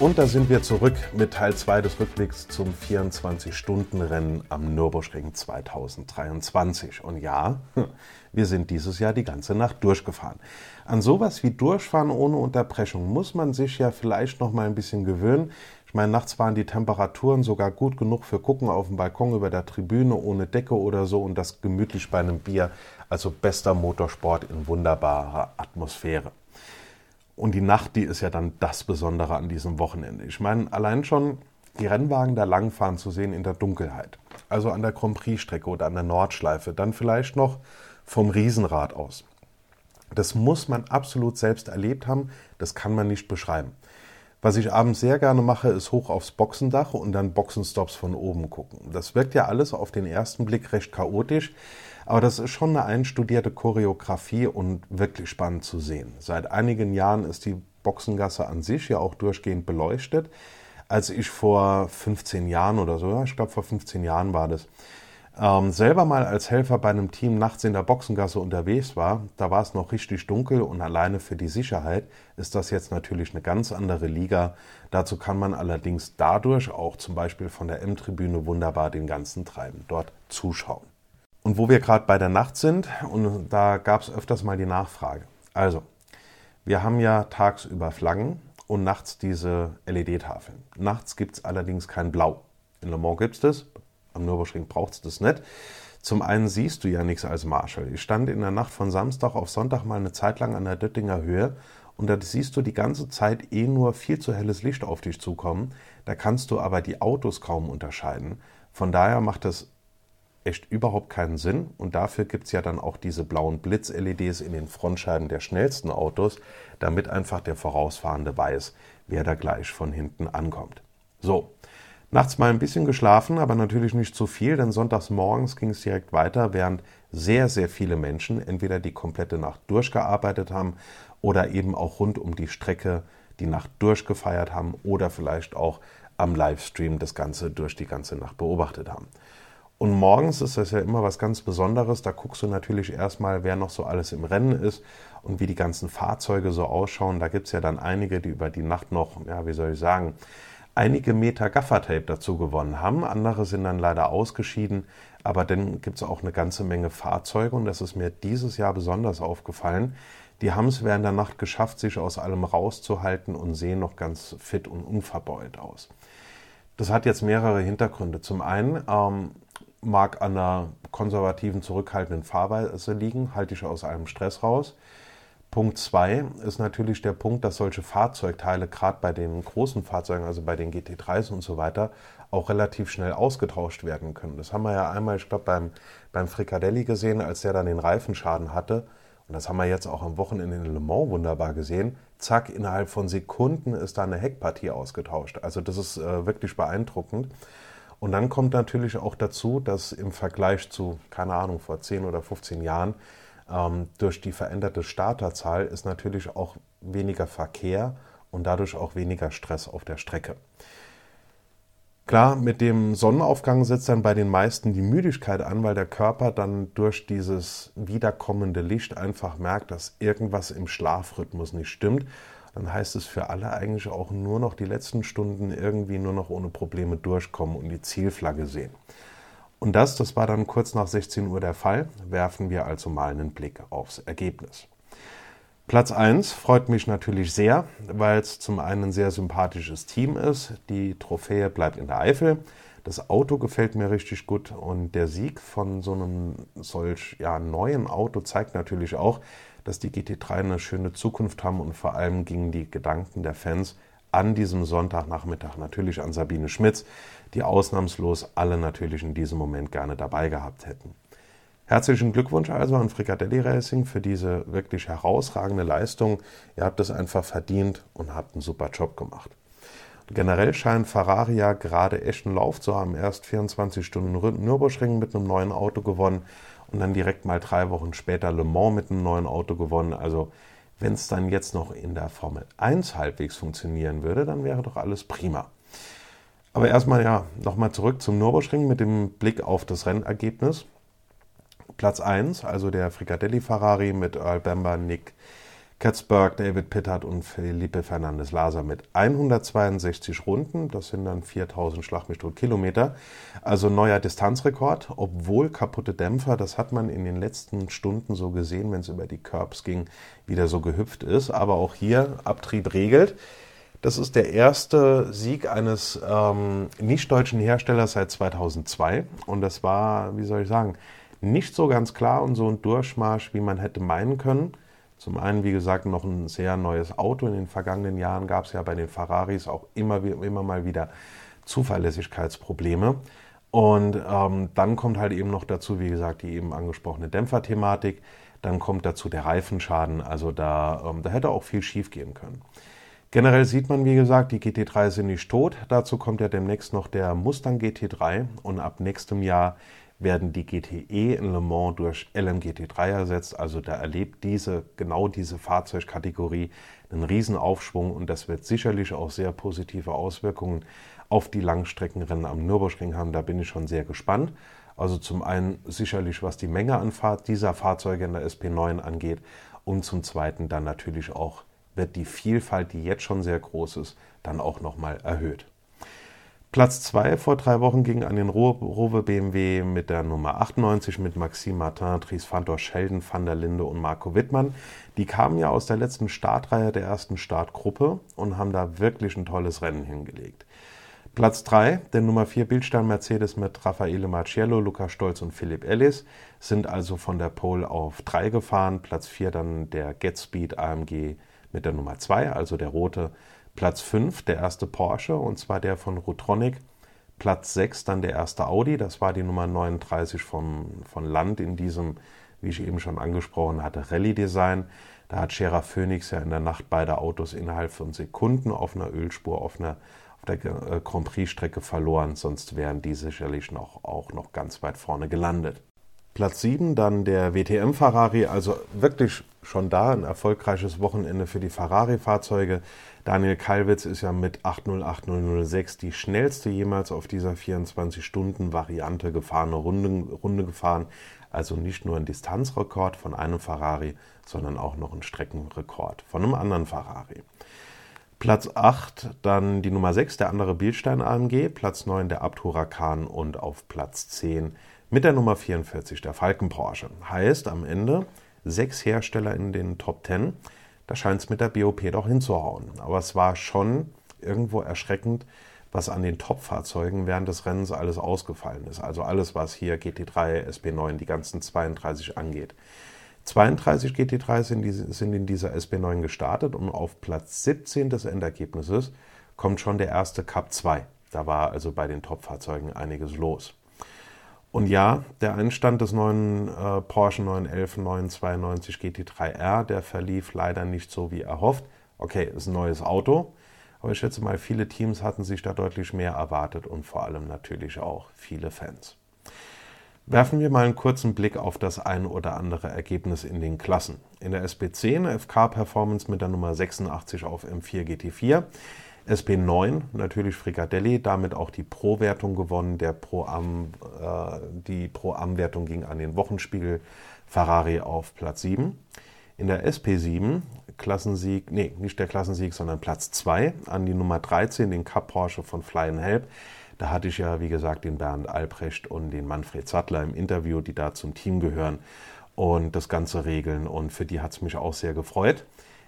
Und da sind wir zurück mit Teil 2 des Rückblicks zum 24-Stunden-Rennen am Nürburgring 2023. Und ja, wir sind dieses Jahr die ganze Nacht durchgefahren. An sowas wie Durchfahren ohne Unterbrechung muss man sich ja vielleicht noch mal ein bisschen gewöhnen. Ich meine, nachts waren die Temperaturen sogar gut genug für Gucken auf dem Balkon über der Tribüne ohne Decke oder so und das gemütlich bei einem Bier. Also bester Motorsport in wunderbarer Atmosphäre. Und die Nacht, die ist ja dann das Besondere an diesem Wochenende. Ich meine, allein schon die Rennwagen da langfahren zu sehen in der Dunkelheit. Also an der Grand Prix-Strecke oder an der Nordschleife. Dann vielleicht noch vom Riesenrad aus. Das muss man absolut selbst erlebt haben. Das kann man nicht beschreiben. Was ich abends sehr gerne mache, ist hoch aufs Boxendach und dann Boxenstops von oben gucken. Das wirkt ja alles auf den ersten Blick recht chaotisch. Aber das ist schon eine einstudierte Choreografie und wirklich spannend zu sehen. Seit einigen Jahren ist die Boxengasse an sich ja auch durchgehend beleuchtet. Als ich vor 15 Jahren oder so, ich glaube vor 15 Jahren war das, ähm, selber mal als Helfer bei einem Team nachts in der Boxengasse unterwegs war, da war es noch richtig dunkel und alleine für die Sicherheit ist das jetzt natürlich eine ganz andere Liga. Dazu kann man allerdings dadurch auch zum Beispiel von der M-Tribüne wunderbar den ganzen Treiben dort zuschauen. Und wo wir gerade bei der Nacht sind, und da gab es öfters mal die Nachfrage. Also, wir haben ja tagsüber Flaggen und nachts diese LED-Tafeln. Nachts gibt es allerdings kein Blau. In Le Mans gibt es das, am Nürburgring braucht es das nicht. Zum einen siehst du ja nichts als Marshall. Ich stand in der Nacht von Samstag auf Sonntag mal eine Zeit lang an der Döttinger Höhe und da siehst du die ganze Zeit eh nur viel zu helles Licht auf dich zukommen. Da kannst du aber die Autos kaum unterscheiden. Von daher macht es echt überhaupt keinen Sinn. Und dafür gibt es ja dann auch diese blauen Blitz-LEDs in den Frontscheiben der schnellsten Autos, damit einfach der Vorausfahrende weiß, wer da gleich von hinten ankommt. So, nachts mal ein bisschen geschlafen, aber natürlich nicht zu viel, denn sonntags morgens ging es direkt weiter, während sehr, sehr viele Menschen entweder die komplette Nacht durchgearbeitet haben oder eben auch rund um die Strecke die Nacht durchgefeiert haben oder vielleicht auch am Livestream das Ganze durch die ganze Nacht beobachtet haben. Und morgens ist das ja immer was ganz Besonderes. Da guckst du natürlich erstmal, wer noch so alles im Rennen ist und wie die ganzen Fahrzeuge so ausschauen. Da gibt es ja dann einige, die über die Nacht noch, ja, wie soll ich sagen, einige Meter Gaffertape dazu gewonnen haben. Andere sind dann leider ausgeschieden. Aber dann gibt es auch eine ganze Menge Fahrzeuge und das ist mir dieses Jahr besonders aufgefallen. Die haben es während der Nacht geschafft, sich aus allem rauszuhalten und sehen noch ganz fit und unverbeult aus. Das hat jetzt mehrere Hintergründe. Zum einen ähm, mag an einer konservativen, zurückhaltenden Fahrweise liegen, halte ich aus einem Stress raus. Punkt 2 ist natürlich der Punkt, dass solche Fahrzeugteile, gerade bei den großen Fahrzeugen, also bei den GT3s und so weiter, auch relativ schnell ausgetauscht werden können. Das haben wir ja einmal, ich glaube, beim, beim Fricadelli gesehen, als der dann den Reifenschaden hatte. Und das haben wir jetzt auch am Wochenende in Le Mans wunderbar gesehen. Zack, innerhalb von Sekunden ist da eine Heckpartie ausgetauscht. Also das ist äh, wirklich beeindruckend. Und dann kommt natürlich auch dazu, dass im Vergleich zu, keine Ahnung, vor 10 oder 15 Jahren, ähm, durch die veränderte Starterzahl ist natürlich auch weniger Verkehr und dadurch auch weniger Stress auf der Strecke. Klar, mit dem Sonnenaufgang setzt dann bei den meisten die Müdigkeit an, weil der Körper dann durch dieses wiederkommende Licht einfach merkt, dass irgendwas im Schlafrhythmus nicht stimmt dann heißt es für alle eigentlich auch nur noch die letzten Stunden irgendwie nur noch ohne Probleme durchkommen und die Zielflagge sehen. Und das, das war dann kurz nach 16 Uhr der Fall, werfen wir also mal einen Blick aufs Ergebnis. Platz 1 freut mich natürlich sehr, weil es zum einen ein sehr sympathisches Team ist. Die Trophäe bleibt in der Eifel. Das Auto gefällt mir richtig gut und der Sieg von so einem solch ja, neuen Auto zeigt natürlich auch, dass die GT3 eine schöne Zukunft haben und vor allem gingen die Gedanken der Fans an diesem Sonntagnachmittag natürlich an Sabine Schmitz, die ausnahmslos alle natürlich in diesem Moment gerne dabei gehabt hätten. Herzlichen Glückwunsch also an Fricadelli Racing für diese wirklich herausragende Leistung. Ihr habt es einfach verdient und habt einen super Job gemacht. Generell scheint Ferrari ja gerade echten Lauf zu haben. Erst 24 Stunden Nürburgring mit einem neuen Auto gewonnen und dann direkt mal drei Wochen später Le Mans mit einem neuen Auto gewonnen. Also wenn es dann jetzt noch in der Formel 1 halbwegs funktionieren würde, dann wäre doch alles prima. Aber erstmal ja, nochmal zurück zum Nürburgring mit dem Blick auf das Rennergebnis. Platz 1, also der Fricadelli Ferrari mit Earl Bamber, Nick Katzberg, David Pittard und Felipe Fernandez Laser mit 162 Runden. Das sind dann 4000 Schlag mich tot Kilometer. Also neuer Distanzrekord, obwohl kaputte Dämpfer, das hat man in den letzten Stunden so gesehen, wenn es über die Curbs ging, wieder so gehüpft ist. Aber auch hier Abtrieb regelt. Das ist der erste Sieg eines ähm, nicht-deutschen Herstellers seit 2002. Und das war, wie soll ich sagen, nicht so ganz klar und so ein Durchmarsch, wie man hätte meinen können. Zum einen, wie gesagt, noch ein sehr neues Auto. In den vergangenen Jahren gab es ja bei den Ferraris auch immer, immer mal wieder Zuverlässigkeitsprobleme. Und ähm, dann kommt halt eben noch dazu, wie gesagt, die eben angesprochene Dämpferthematik. Dann kommt dazu der Reifenschaden. Also da, ähm, da hätte auch viel schief gehen können. Generell sieht man, wie gesagt, die GT3 sind nicht tot. Dazu kommt ja demnächst noch der Mustang GT3 und ab nächstem Jahr werden die GTE in Le Mans durch LMGT3 ersetzt. Also da erlebt diese, genau diese Fahrzeugkategorie einen Riesenaufschwung und das wird sicherlich auch sehr positive Auswirkungen auf die Langstreckenrennen am Nürburgring haben. Da bin ich schon sehr gespannt. Also zum einen sicherlich, was die Menge an Fahr dieser Fahrzeuge in der SP9 angeht und zum zweiten dann natürlich auch wird die Vielfalt, die jetzt schon sehr groß ist, dann auch nochmal erhöht. Platz 2 vor drei Wochen ging an den Rowe BMW mit der Nummer 98 mit Maxime Martin, Dries Fantor, Sheldon, Van der Linde und Marco Wittmann. Die kamen ja aus der letzten Startreihe der ersten Startgruppe und haben da wirklich ein tolles Rennen hingelegt. Platz 3, der Nummer 4 Bildstein Mercedes mit Raffaele Marciello, Luca Stolz und Philipp Ellis, sind also von der Pole auf 3 gefahren. Platz 4 dann der GetSpeed AMG mit der Nummer 2, also der rote Platz 5 der erste Porsche, und zwar der von Rutronic. Platz 6 dann der erste Audi, das war die Nummer 39 vom, von Land in diesem, wie ich eben schon angesprochen hatte, Rallye-Design. Da hat Scherer Phoenix ja in der Nacht beide Autos innerhalb von Sekunden auf einer Ölspur, auf, einer, auf der äh, Grand Prix-Strecke verloren, sonst wären die sicherlich noch, auch noch ganz weit vorne gelandet. Platz 7 dann der WTM Ferrari, also wirklich schon da ein erfolgreiches Wochenende für die Ferrari-Fahrzeuge. Daniel Kalwitz ist ja mit 808006 die schnellste jemals auf dieser 24-Stunden-Variante gefahrene Runde, Runde gefahren. Also nicht nur ein Distanzrekord von einem Ferrari, sondern auch noch ein Streckenrekord von einem anderen Ferrari. Platz 8 dann die Nummer 6, der andere Bielstein AMG, Platz 9 der Abt Huracan und auf Platz 10 mit der Nummer 44 der Falken Porsche. Heißt am Ende sechs Hersteller in den Top 10. Da scheint es mit der BOP doch hinzuhauen. Aber es war schon irgendwo erschreckend, was an den Top-Fahrzeugen während des Rennens alles ausgefallen ist. Also alles, was hier GT3, SP9, die ganzen 32 angeht. 32 GT3 sind, sind in dieser SP9 gestartet und auf Platz 17 des Endergebnisses kommt schon der erste Cup 2. Da war also bei den Top-Fahrzeugen einiges los. Und ja, der Einstand des neuen äh, Porsche 911 992 GT3R, der verlief leider nicht so wie erhofft. Okay, ist ein neues Auto, aber ich schätze mal, viele Teams hatten sich da deutlich mehr erwartet und vor allem natürlich auch viele Fans. Werfen wir mal einen kurzen Blick auf das ein oder andere Ergebnis in den Klassen. In der SB10 FK Performance mit der Nummer 86 auf M4 GT4 SP9 natürlich Fricadelli, damit auch die Pro-Wertung gewonnen. Der Pro -Am, äh, die Pro-Am-Wertung ging an den Wochenspiegel Ferrari auf Platz 7. In der SP7 Klassensieg, nee, nicht der Klassensieg, sondern Platz 2 an die Nummer 13, den Cup Porsche von Fly and Help. Da hatte ich ja, wie gesagt, den Bernd Albrecht und den Manfred Sattler im Interview, die da zum Team gehören und das Ganze regeln. Und für die hat es mich auch sehr gefreut.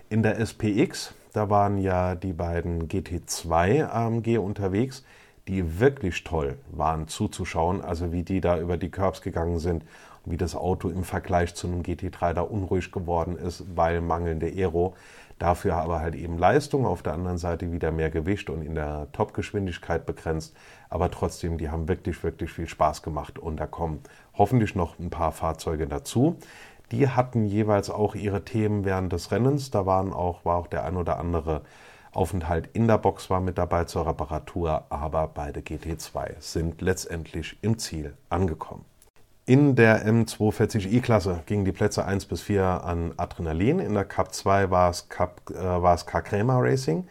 In der SPX da waren ja die beiden GT2 AMG unterwegs, die wirklich toll waren zuzuschauen, also wie die da über die Curbs gegangen sind und wie das Auto im Vergleich zu einem GT3 da unruhig geworden ist, weil mangelnde Aero. Dafür aber halt eben Leistung, auf der anderen Seite wieder mehr Gewicht und in der Topgeschwindigkeit begrenzt. Aber trotzdem, die haben wirklich, wirklich viel Spaß gemacht und da kommen hoffentlich noch ein paar Fahrzeuge dazu. Die hatten jeweils auch ihre Themen während des Rennens. Da waren auch, war auch der ein oder andere Aufenthalt in der Box war mit dabei zur Reparatur, aber beide GT2 sind letztendlich im Ziel angekommen. In der M240i-Klasse gingen die Plätze 1 bis 4 an Adrenalin. In der Cup 2 war es, Cup, äh, war es K. Krämer Racing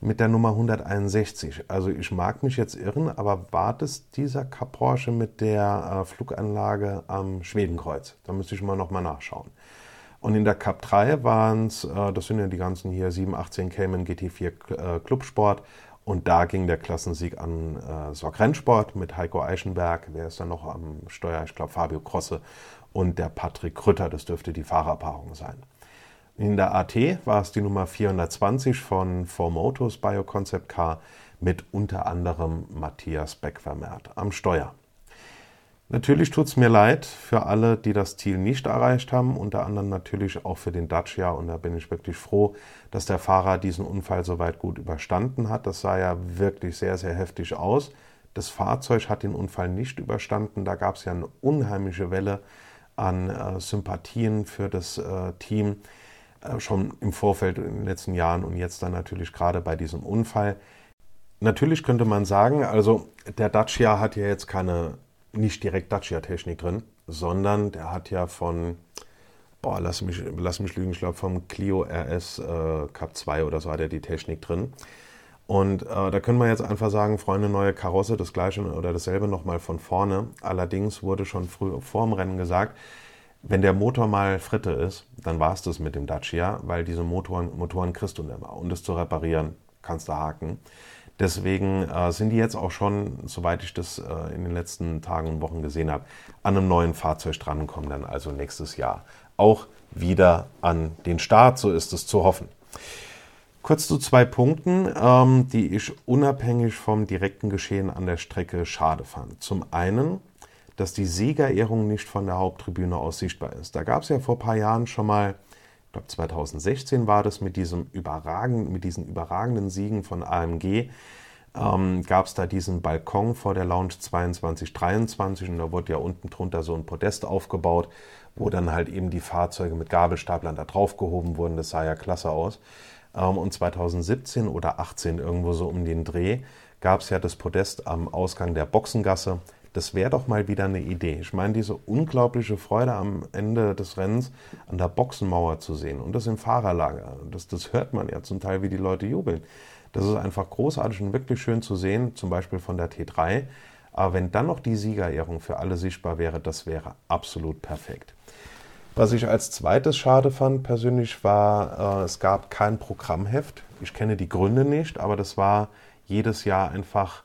mit der Nummer 161. Also ich mag mich jetzt irren, aber war das dieser Cup Porsche mit der äh, Fluganlage am Schwedenkreuz? Da müsste ich mal nochmal nachschauen. Und in der Cup 3 waren es, äh, das sind ja die ganzen hier 718 Cayman GT4 äh, Clubsport und da ging der Klassensieg an äh, Sorg Rennsport mit Heiko Eichenberg. Wer ist da noch am Steuer? Ich glaube Fabio Krosse und der Patrick Krütter. Das dürfte die Fahrerpaarung sein. In der AT war es die Nummer 420 von Four Motors Bioconcept Car mit unter anderem Matthias Beck-Vermehrt am Steuer. Natürlich tut es mir leid für alle, die das Ziel nicht erreicht haben, unter anderem natürlich auch für den Dacia. Und da bin ich wirklich froh, dass der Fahrer diesen Unfall soweit gut überstanden hat. Das sah ja wirklich sehr, sehr heftig aus. Das Fahrzeug hat den Unfall nicht überstanden. Da gab es ja eine unheimliche Welle an äh, Sympathien für das äh, Team, schon im Vorfeld in den letzten Jahren und jetzt dann natürlich gerade bei diesem Unfall. Natürlich könnte man sagen, also der Dacia hat ja jetzt keine nicht direkt Dacia-Technik drin, sondern der hat ja von, boah, lass mich, lass mich lügen, ich glaube vom Clio RS äh, Cup 2 oder so hat er die Technik drin. Und äh, da können wir jetzt einfach sagen, Freunde, neue Karosse, das gleiche oder dasselbe nochmal von vorne. Allerdings wurde schon früh vor dem Rennen gesagt, wenn der Motor mal Fritte ist, dann war es das mit dem Dacia, weil diese Motoren, Motoren kriegst du nicht mehr. Um das zu reparieren, kannst du haken. Deswegen äh, sind die jetzt auch schon, soweit ich das äh, in den letzten Tagen und Wochen gesehen habe, an einem neuen Fahrzeug drankommen, dann also nächstes Jahr auch wieder an den Start, so ist es zu hoffen. Kurz zu zwei Punkten, ähm, die ich unabhängig vom direkten Geschehen an der Strecke schade fand. Zum einen, dass die Siegerehrung nicht von der Haupttribüne aus sichtbar ist. Da gab es ja vor ein paar Jahren schon mal glaube 2016 war das mit diesem überragenden, mit diesen überragenden Siegen von AMG, ähm, gab es da diesen Balkon vor der Lounge 2223 und da wurde ja unten drunter so ein Podest aufgebaut, wo dann halt eben die Fahrzeuge mit Gabelstaplern da drauf gehoben wurden. Das sah ja klasse aus. Ähm, und 2017 oder 18 irgendwo so um den Dreh gab es ja das Podest am Ausgang der Boxengasse das wäre doch mal wieder eine Idee. Ich meine, diese unglaubliche Freude am Ende des Rennens an der Boxenmauer zu sehen und das im Fahrerlager, das, das hört man ja zum Teil, wie die Leute jubeln. Das ist einfach großartig und wirklich schön zu sehen, zum Beispiel von der T3. Aber wenn dann noch die Siegerehrung für alle sichtbar wäre, das wäre absolut perfekt. Was ich als zweites schade fand persönlich war, äh, es gab kein Programmheft. Ich kenne die Gründe nicht, aber das war jedes Jahr einfach,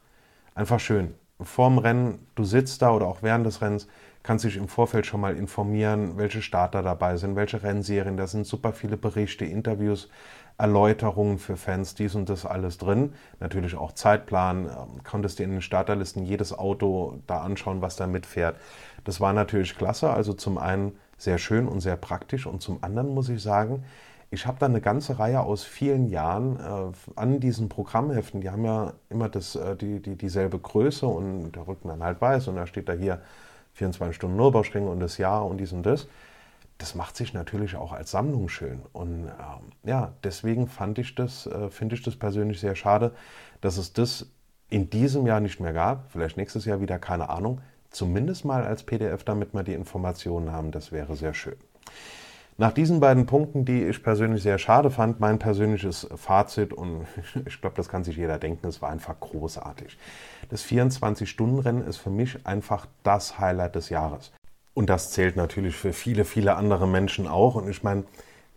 einfach schön vorm Rennen, du sitzt da oder auch während des Rennens, kannst dich im Vorfeld schon mal informieren, welche Starter dabei sind, welche Rennserien, da sind super viele Berichte, Interviews, Erläuterungen für Fans, dies und das alles drin. Natürlich auch Zeitplan, ähm, konntest dir in den Starterlisten jedes Auto da anschauen, was da mitfährt. Das war natürlich klasse, also zum einen sehr schön und sehr praktisch und zum anderen muss ich sagen, ich habe da eine ganze Reihe aus vielen Jahren äh, an diesen Programmheften, die haben ja immer das, äh, die, die, dieselbe Größe und der Rücken dann halt weiß und da steht da hier 24 Stunden Nürburgring und das Jahr und dies und das. Das macht sich natürlich auch als Sammlung schön. Und ähm, ja, deswegen fand ich das, äh, finde ich das persönlich sehr schade, dass es das in diesem Jahr nicht mehr gab. Vielleicht nächstes Jahr wieder, keine Ahnung. Zumindest mal als PDF, damit wir die Informationen haben. Das wäre sehr schön. Nach diesen beiden Punkten, die ich persönlich sehr schade fand, mein persönliches Fazit, und ich glaube, das kann sich jeder denken, es war einfach großartig. Das 24-Stunden-Rennen ist für mich einfach das Highlight des Jahres. Und das zählt natürlich für viele, viele andere Menschen auch. Und ich meine,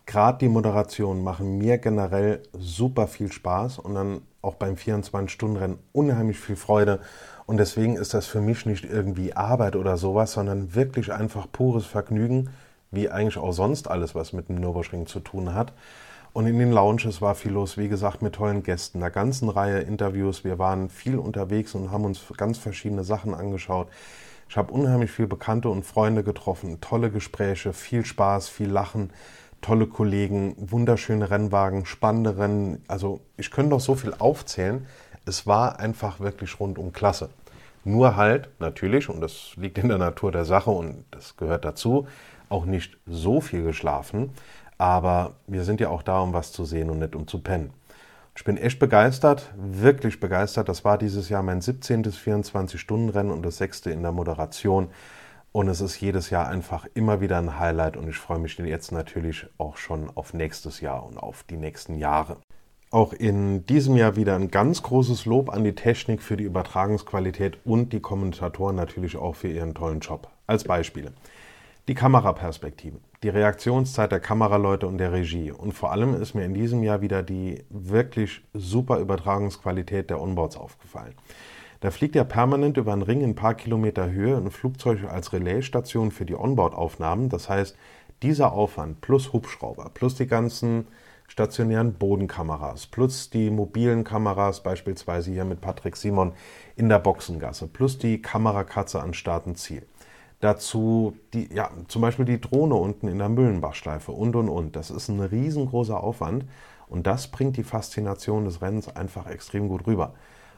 gerade die Moderationen machen mir generell super viel Spaß und dann auch beim 24-Stunden-Rennen unheimlich viel Freude. Und deswegen ist das für mich nicht irgendwie Arbeit oder sowas, sondern wirklich einfach pures Vergnügen wie eigentlich auch sonst alles, was mit dem Nürburgring zu tun hat. Und in den Lounges war viel los, wie gesagt, mit tollen Gästen, einer ganzen Reihe Interviews. Wir waren viel unterwegs und haben uns ganz verschiedene Sachen angeschaut. Ich habe unheimlich viele Bekannte und Freunde getroffen, tolle Gespräche, viel Spaß, viel Lachen, tolle Kollegen, wunderschöne Rennwagen, spannende Rennen. Also ich könnte noch so viel aufzählen. Es war einfach wirklich rundum klasse. Nur halt, natürlich, und das liegt in der Natur der Sache und das gehört dazu, auch nicht so viel geschlafen, aber wir sind ja auch da, um was zu sehen und nicht um zu pennen. Ich bin echt begeistert, wirklich begeistert. Das war dieses Jahr mein 17. 24-Stunden-Rennen und das sechste in der Moderation. Und es ist jedes Jahr einfach immer wieder ein Highlight und ich freue mich jetzt natürlich auch schon auf nächstes Jahr und auf die nächsten Jahre. Auch in diesem Jahr wieder ein ganz großes Lob an die Technik für die Übertragungsqualität und die Kommentatoren natürlich auch für ihren tollen Job. Als Beispiele. Die Kameraperspektive, die Reaktionszeit der Kameraleute und der Regie und vor allem ist mir in diesem Jahr wieder die wirklich super Übertragungsqualität der Onboards aufgefallen. Da fliegt ja permanent über einen Ring in ein paar Kilometer Höhe ein Flugzeug als Relaisstation für die Onboard-Aufnahmen. Das heißt, dieser Aufwand plus Hubschrauber, plus die ganzen stationären Bodenkameras, plus die mobilen Kameras, beispielsweise hier mit Patrick Simon in der Boxengasse, plus die Kamerakatze an Start und Ziel. Dazu die, ja, zum Beispiel die Drohne unten in der Müllenbachschleife und und und. Das ist ein riesengroßer Aufwand und das bringt die Faszination des Rennens einfach extrem gut rüber.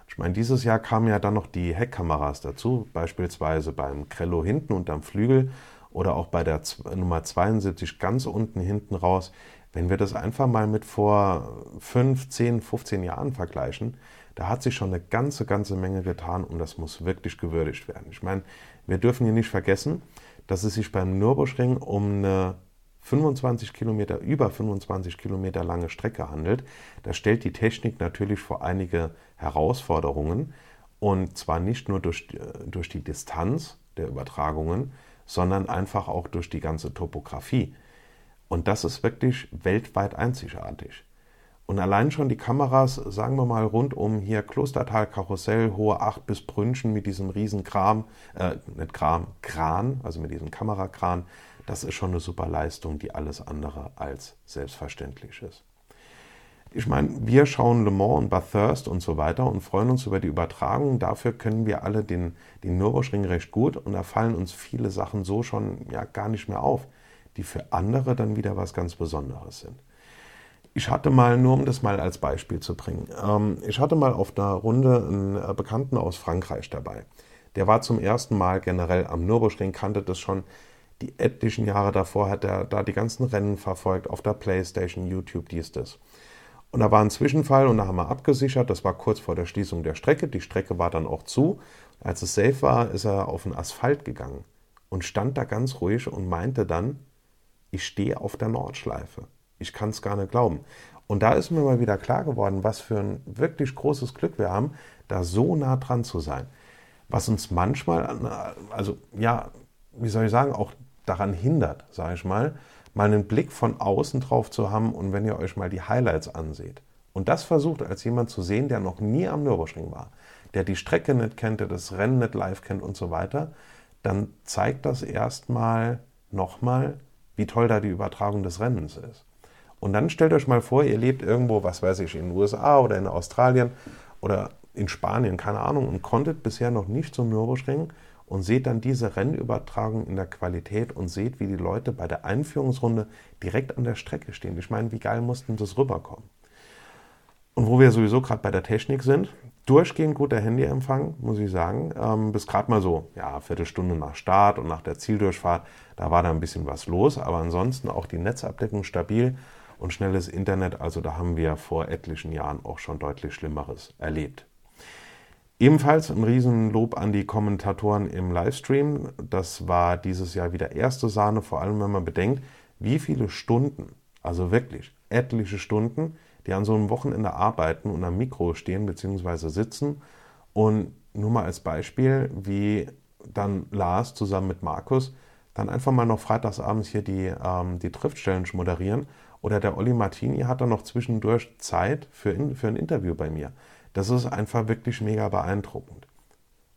Ich meine, dieses Jahr kamen ja dann noch die Heckkameras dazu, beispielsweise beim Krello hinten unterm Flügel oder auch bei der Nummer 72 ganz unten hinten raus. Wenn wir das einfach mal mit vor 5, 10, 15 Jahren vergleichen, da hat sich schon eine ganze, ganze Menge getan und das muss wirklich gewürdigt werden. Ich meine, wir dürfen hier nicht vergessen, dass es sich beim Nürburgring um eine 25 Kilometer, über 25 Kilometer lange Strecke handelt. Das stellt die Technik natürlich vor einige Herausforderungen und zwar nicht nur durch, durch die Distanz der Übertragungen, sondern einfach auch durch die ganze Topografie. Und das ist wirklich weltweit einzigartig. Und allein schon die Kameras, sagen wir mal, rund um hier Klostertal, Karussell, Hohe Acht bis Brünchen mit diesem riesen Kram, äh, nicht Kram, Kran, also mit diesem Kamerakran, das ist schon eine super Leistung, die alles andere als selbstverständlich ist. Ich meine, wir schauen Le Mans und Bathurst und so weiter und freuen uns über die Übertragung. Dafür können wir alle den, den Nürburgring recht gut und da fallen uns viele Sachen so schon ja gar nicht mehr auf, die für andere dann wieder was ganz Besonderes sind. Ich hatte mal, nur um das mal als Beispiel zu bringen, ähm, ich hatte mal auf einer Runde einen äh, Bekannten aus Frankreich dabei. Der war zum ersten Mal generell am Nürburgring, kannte das schon, die etlichen Jahre davor hat er da die ganzen Rennen verfolgt, auf der Playstation, YouTube, dies, das. Und da war ein Zwischenfall und da haben wir abgesichert, das war kurz vor der Schließung der Strecke, die Strecke war dann auch zu. Als es safe war, ist er auf den Asphalt gegangen und stand da ganz ruhig und meinte dann, ich stehe auf der Nordschleife. Ich kann es gar nicht glauben. Und da ist mir mal wieder klar geworden, was für ein wirklich großes Glück wir haben, da so nah dran zu sein. Was uns manchmal, also ja, wie soll ich sagen, auch daran hindert, sage ich mal, mal einen Blick von außen drauf zu haben und wenn ihr euch mal die Highlights anseht und das versucht als jemand zu sehen, der noch nie am Nürburgring war, der die Strecke nicht kennt, der das Rennen nicht live kennt und so weiter, dann zeigt das erstmal nochmal, wie toll da die Übertragung des Rennens ist. Und dann stellt euch mal vor, ihr lebt irgendwo, was weiß ich, in den USA oder in Australien oder in Spanien, keine Ahnung, und konntet bisher noch nicht zum Nürburgring und seht dann diese Rennübertragung in der Qualität und seht, wie die Leute bei der Einführungsrunde direkt an der Strecke stehen. Ich meine, wie geil mussten das rüberkommen? Und wo wir sowieso gerade bei der Technik sind, durchgehend guter Handyempfang, muss ich sagen. Ähm, bis gerade mal so, ja, Viertelstunde nach Start und nach der Zieldurchfahrt, da war da ein bisschen was los, aber ansonsten auch die Netzabdeckung stabil und schnelles Internet. Also da haben wir vor etlichen Jahren auch schon deutlich Schlimmeres erlebt. Ebenfalls ein Riesenlob an die Kommentatoren im Livestream. Das war dieses Jahr wieder erste Sahne, vor allem wenn man bedenkt, wie viele Stunden, also wirklich etliche Stunden, die an so einem Wochenende arbeiten und am Mikro stehen bzw. sitzen. Und nur mal als Beispiel, wie dann Lars zusammen mit Markus dann einfach mal noch freitagsabends hier die, ähm, die Trift Challenge moderieren. Oder der Olli Martini hat dann noch zwischendurch Zeit für, in, für ein Interview bei mir. Das ist einfach wirklich mega beeindruckend.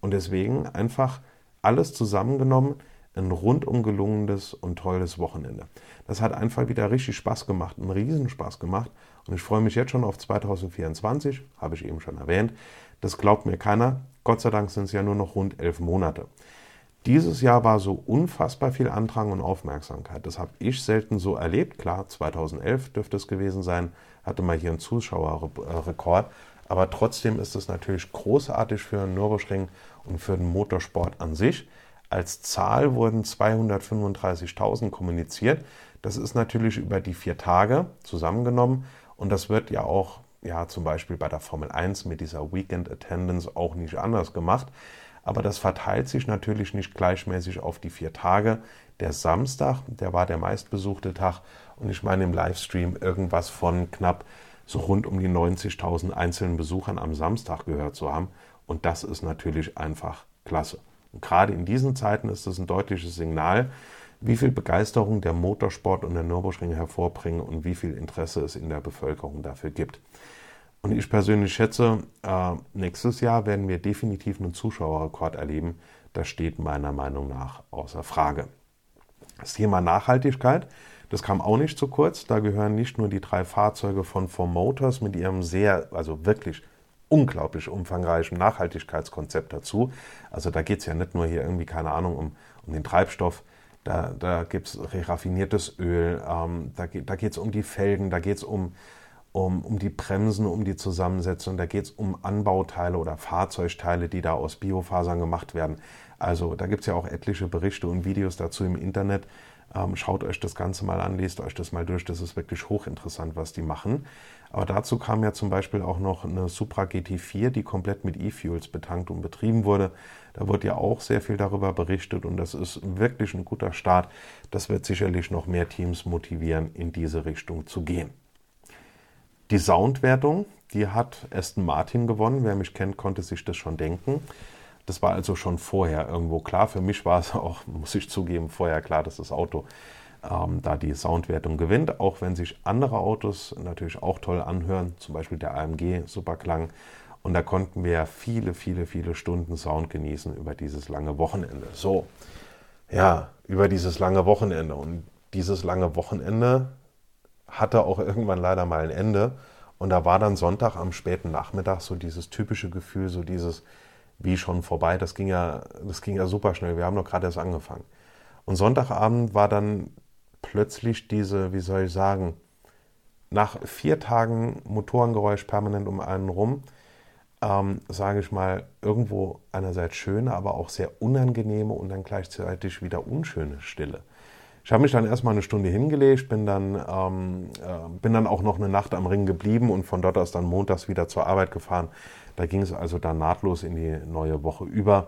Und deswegen einfach alles zusammengenommen, ein rundum gelungenes und tolles Wochenende. Das hat einfach wieder richtig Spaß gemacht, einen Riesenspaß gemacht. Und ich freue mich jetzt schon auf 2024, habe ich eben schon erwähnt. Das glaubt mir keiner. Gott sei Dank sind es ja nur noch rund elf Monate. Dieses Jahr war so unfassbar viel Andrang und Aufmerksamkeit. Das habe ich selten so erlebt. Klar, 2011 dürfte es gewesen sein, hatte mal hier einen Zuschauerrekord. Aber trotzdem ist es natürlich großartig für den Nürburgring und für den Motorsport an sich. Als Zahl wurden 235.000 kommuniziert. Das ist natürlich über die vier Tage zusammengenommen und das wird ja auch ja, zum Beispiel bei der Formel 1 mit dieser Weekend Attendance auch nicht anders gemacht. Aber das verteilt sich natürlich nicht gleichmäßig auf die vier Tage. Der Samstag, der war der meistbesuchte Tag und ich meine im Livestream irgendwas von knapp so rund um die 90.000 einzelnen Besuchern am Samstag gehört zu haben. Und das ist natürlich einfach klasse. Und gerade in diesen Zeiten ist es ein deutliches Signal, wie viel Begeisterung der Motorsport und der Nürburgring hervorbringen und wie viel Interesse es in der Bevölkerung dafür gibt. Und ich persönlich schätze, äh, nächstes Jahr werden wir definitiv einen Zuschauerrekord erleben. Das steht meiner Meinung nach außer Frage. Das Thema Nachhaltigkeit, das kam auch nicht zu kurz. Da gehören nicht nur die drei Fahrzeuge von Four Motors mit ihrem sehr, also wirklich unglaublich umfangreichen Nachhaltigkeitskonzept dazu. Also da geht es ja nicht nur hier irgendwie, keine Ahnung, um, um den Treibstoff, da, da gibt es raffiniertes Öl, ähm, da, da geht es um die Felgen, da geht es um um, um die Bremsen, um die Zusammensetzung. Da geht es um Anbauteile oder Fahrzeugteile, die da aus Biofasern gemacht werden. Also da gibt es ja auch etliche Berichte und Videos dazu im Internet. Ähm, schaut euch das Ganze mal an, lest euch das mal durch. Das ist wirklich hochinteressant, was die machen. Aber dazu kam ja zum Beispiel auch noch eine Supra GT4, die komplett mit E-Fuels betankt und betrieben wurde. Da wird ja auch sehr viel darüber berichtet und das ist wirklich ein guter Start. Das wird sicherlich noch mehr Teams motivieren, in diese Richtung zu gehen. Die Soundwertung, die hat Aston Martin gewonnen. Wer mich kennt, konnte sich das schon denken. Das war also schon vorher irgendwo klar. Für mich war es auch, muss ich zugeben, vorher klar, dass das Auto ähm, da die Soundwertung gewinnt. Auch wenn sich andere Autos natürlich auch toll anhören, zum Beispiel der AMG Superklang. Und da konnten wir viele, viele, viele Stunden Sound genießen über dieses lange Wochenende. So, ja, über dieses lange Wochenende. Und dieses lange Wochenende hatte auch irgendwann leider mal ein Ende. Und da war dann Sonntag am späten Nachmittag so dieses typische Gefühl, so dieses, wie schon vorbei. Das ging ja, das ging ja super schnell. Wir haben doch gerade erst angefangen. Und Sonntagabend war dann plötzlich diese, wie soll ich sagen, nach vier Tagen Motorengeräusch permanent um einen rum, ähm, sage ich mal, irgendwo einerseits schöne, aber auch sehr unangenehme und dann gleichzeitig wieder unschöne Stille. Ich habe mich dann erstmal eine Stunde hingelegt, bin dann, ähm, äh, bin dann auch noch eine Nacht am Ring geblieben und von dort aus dann montags wieder zur Arbeit gefahren. Da ging es also dann nahtlos in die neue Woche über.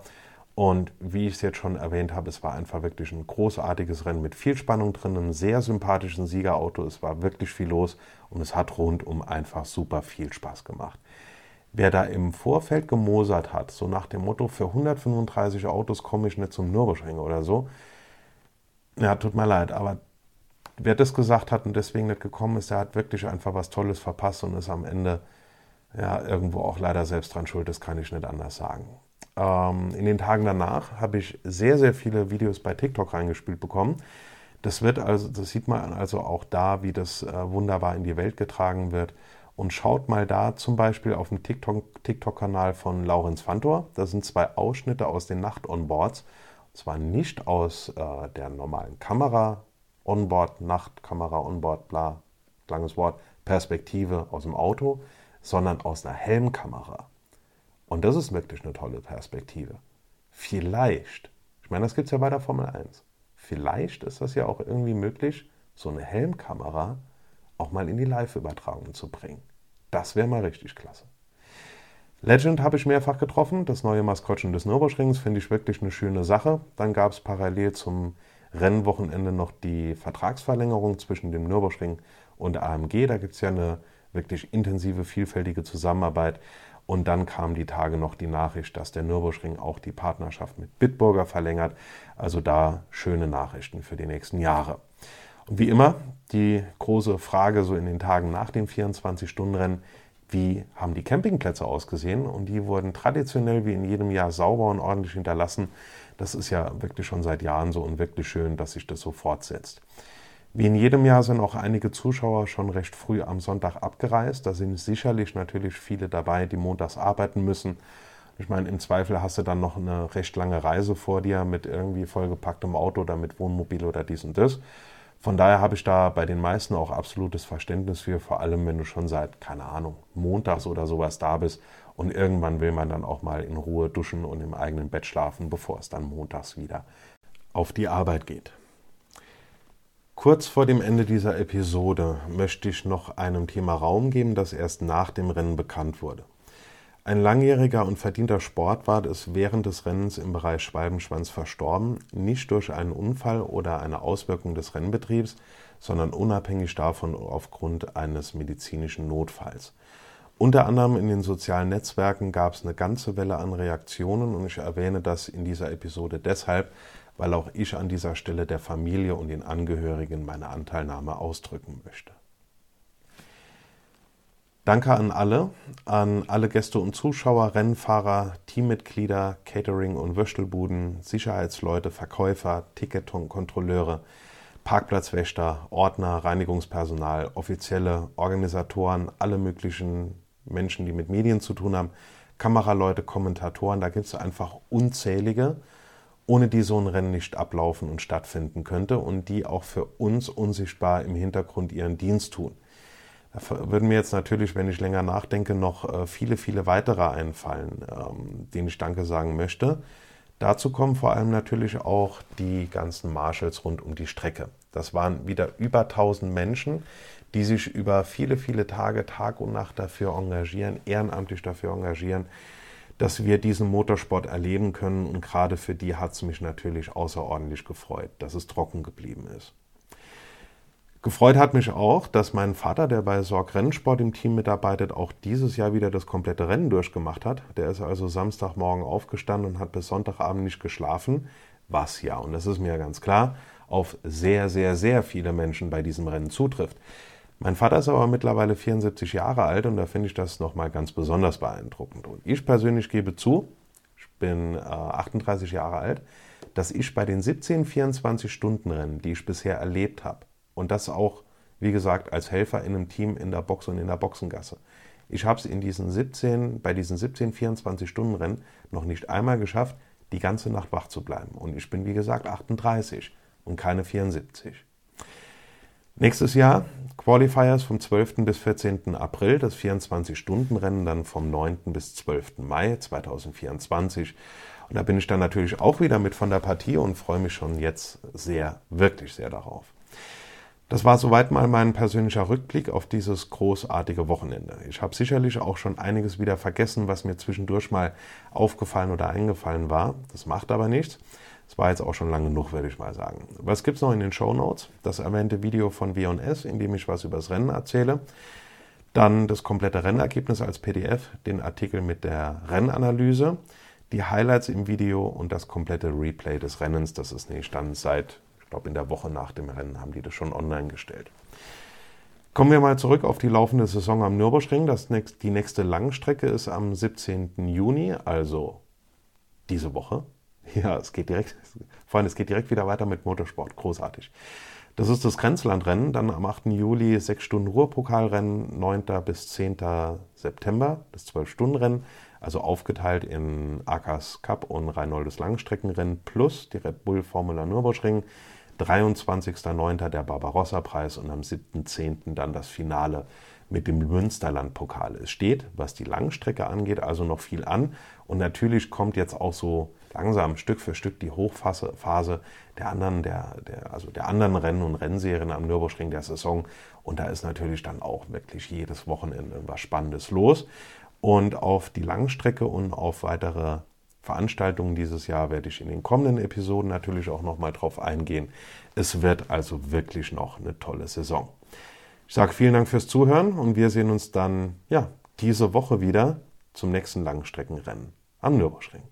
Und wie ich es jetzt schon erwähnt habe, es war einfach wirklich ein großartiges Rennen mit viel Spannung drin, einem sehr sympathischen Siegerauto. Es war wirklich viel los und es hat rundum einfach super viel Spaß gemacht. Wer da im Vorfeld gemosert hat, so nach dem Motto, für 135 Autos komme ich nicht zum Nürburgring oder so, ja, tut mir leid, aber wer das gesagt hat und deswegen nicht gekommen ist, der hat wirklich einfach was Tolles verpasst und ist am Ende ja irgendwo auch leider selbst dran schuld, das kann ich nicht anders sagen. Ähm, in den Tagen danach habe ich sehr, sehr viele Videos bei TikTok reingespielt bekommen. Das wird also, das sieht man also auch da, wie das äh, wunderbar in die Welt getragen wird. Und schaut mal da zum Beispiel auf dem TikTok-Kanal von Laurenz Fantor. Da sind zwei Ausschnitte aus den Nacht-Onboards zwar nicht aus äh, der normalen Kamera, Onboard, Nachtkamera, Onboard, bla, langes Wort, Perspektive aus dem Auto, sondern aus einer Helmkamera. Und das ist wirklich eine tolle Perspektive. Vielleicht, ich meine, das gibt es ja bei der Formel 1, vielleicht ist das ja auch irgendwie möglich, so eine Helmkamera auch mal in die Live-Übertragung zu bringen. Das wäre mal richtig klasse. Legend habe ich mehrfach getroffen. Das neue Maskottchen des Nürburgrings finde ich wirklich eine schöne Sache. Dann gab es parallel zum Rennwochenende noch die Vertragsverlängerung zwischen dem Nürburgring und AMG. Da gibt es ja eine wirklich intensive, vielfältige Zusammenarbeit. Und dann kam die Tage noch die Nachricht, dass der Nürburgring auch die Partnerschaft mit Bitburger verlängert. Also da schöne Nachrichten für die nächsten Jahre. Und wie immer die große Frage so in den Tagen nach dem 24-Stunden-Rennen, wie haben die Campingplätze ausgesehen und die wurden traditionell wie in jedem Jahr sauber und ordentlich hinterlassen. Das ist ja wirklich schon seit Jahren so und wirklich schön, dass sich das so fortsetzt. Wie in jedem Jahr sind auch einige Zuschauer schon recht früh am Sonntag abgereist. Da sind sicherlich natürlich viele dabei, die montags arbeiten müssen. Ich meine, im Zweifel hast du dann noch eine recht lange Reise vor dir mit irgendwie vollgepacktem Auto oder mit Wohnmobil oder dies und das. Von daher habe ich da bei den meisten auch absolutes Verständnis für, vor allem wenn du schon seit, keine Ahnung, montags oder sowas da bist und irgendwann will man dann auch mal in Ruhe duschen und im eigenen Bett schlafen, bevor es dann montags wieder auf die Arbeit geht. Kurz vor dem Ende dieser Episode möchte ich noch einem Thema Raum geben, das erst nach dem Rennen bekannt wurde. Ein langjähriger und verdienter Sportwart ist während des Rennens im Bereich Schwalbenschwanz verstorben, nicht durch einen Unfall oder eine Auswirkung des Rennbetriebs, sondern unabhängig davon aufgrund eines medizinischen Notfalls. Unter anderem in den sozialen Netzwerken gab es eine ganze Welle an Reaktionen und ich erwähne das in dieser Episode deshalb, weil auch ich an dieser Stelle der Familie und den Angehörigen meine Anteilnahme ausdrücken möchte. Danke an alle, an alle Gäste und Zuschauer, Rennfahrer, Teammitglieder, Catering- und Würstelbuden, Sicherheitsleute, Verkäufer, Ticketkontrolleure, Parkplatzwächter, Ordner, Reinigungspersonal, Offizielle, Organisatoren, alle möglichen Menschen, die mit Medien zu tun haben, Kameraleute, Kommentatoren, da gibt es einfach unzählige, ohne die so ein Rennen nicht ablaufen und stattfinden könnte und die auch für uns unsichtbar im Hintergrund ihren Dienst tun. Da würden mir jetzt natürlich, wenn ich länger nachdenke, noch äh, viele, viele weitere einfallen, ähm, denen ich Danke sagen möchte. Dazu kommen vor allem natürlich auch die ganzen Marshals rund um die Strecke. Das waren wieder über 1000 Menschen, die sich über viele, viele Tage, Tag und Nacht dafür engagieren, ehrenamtlich dafür engagieren, dass wir diesen Motorsport erleben können. Und gerade für die hat es mich natürlich außerordentlich gefreut, dass es trocken geblieben ist. Gefreut hat mich auch, dass mein Vater, der bei Sorg Rennsport im Team mitarbeitet, auch dieses Jahr wieder das komplette Rennen durchgemacht hat. Der ist also Samstagmorgen aufgestanden und hat bis Sonntagabend nicht geschlafen. Was ja, und das ist mir ganz klar, auf sehr, sehr, sehr viele Menschen bei diesem Rennen zutrifft. Mein Vater ist aber mittlerweile 74 Jahre alt und da finde ich das nochmal ganz besonders beeindruckend. Und ich persönlich gebe zu, ich bin äh, 38 Jahre alt, dass ich bei den 17 24-Stunden-Rennen, die ich bisher erlebt habe, und das auch, wie gesagt, als Helfer in einem Team in der Box und in der Boxengasse. Ich habe es in diesen 17, bei diesen 17 24-Stunden-Rennen noch nicht einmal geschafft, die ganze Nacht wach zu bleiben. Und ich bin, wie gesagt, 38 und keine 74. Nächstes Jahr Qualifiers vom 12. bis 14. April, das 24-Stunden-Rennen dann vom 9. bis 12. Mai 2024. Und da bin ich dann natürlich auch wieder mit von der Partie und freue mich schon jetzt sehr, wirklich sehr darauf. Das war soweit mal mein persönlicher Rückblick auf dieses großartige Wochenende. Ich habe sicherlich auch schon einiges wieder vergessen, was mir zwischendurch mal aufgefallen oder eingefallen war. Das macht aber nichts. Es war jetzt auch schon lange genug, würde ich mal sagen. Was gibt's noch in den Show Notes? Das erwähnte Video von W&S, in dem ich was über das Rennen erzähle. Dann das komplette Rennergebnis als PDF, den Artikel mit der Rennanalyse, die Highlights im Video und das komplette Replay des Rennens. Das ist nicht dann seit ich glaube, in der Woche nach dem Rennen haben die das schon online gestellt. Kommen wir mal zurück auf die laufende Saison am Nürburgring. Das nächst, die nächste Langstrecke ist am 17. Juni, also diese Woche. Ja, es geht direkt, vor allem, es geht direkt wieder weiter mit Motorsport. Großartig. Das ist das Grenzlandrennen, dann am 8. Juli 6 Stunden Ruhrpokalrennen, 9. bis 10. September, das 12-Stunden-Rennen, also aufgeteilt in Akas Cup und Reinoldes Langstreckenrennen plus die Red Bull Formula Nürburgring 23.09. der Barbarossa-Preis und am 7.10. dann das Finale mit dem Münsterland-Pokal. Es steht, was die Langstrecke angeht, also noch viel an. Und natürlich kommt jetzt auch so langsam Stück für Stück die Hochphase der anderen, der, der, also der anderen Rennen und Rennserien am Nürburgring der Saison. Und da ist natürlich dann auch wirklich jedes Wochenende was Spannendes los. Und auf die Langstrecke und auf weitere Veranstaltungen dieses Jahr werde ich in den kommenden Episoden natürlich auch nochmal drauf eingehen. Es wird also wirklich noch eine tolle Saison. Ich sage vielen Dank fürs Zuhören und wir sehen uns dann ja diese Woche wieder zum nächsten Langstreckenrennen am Nürburgring.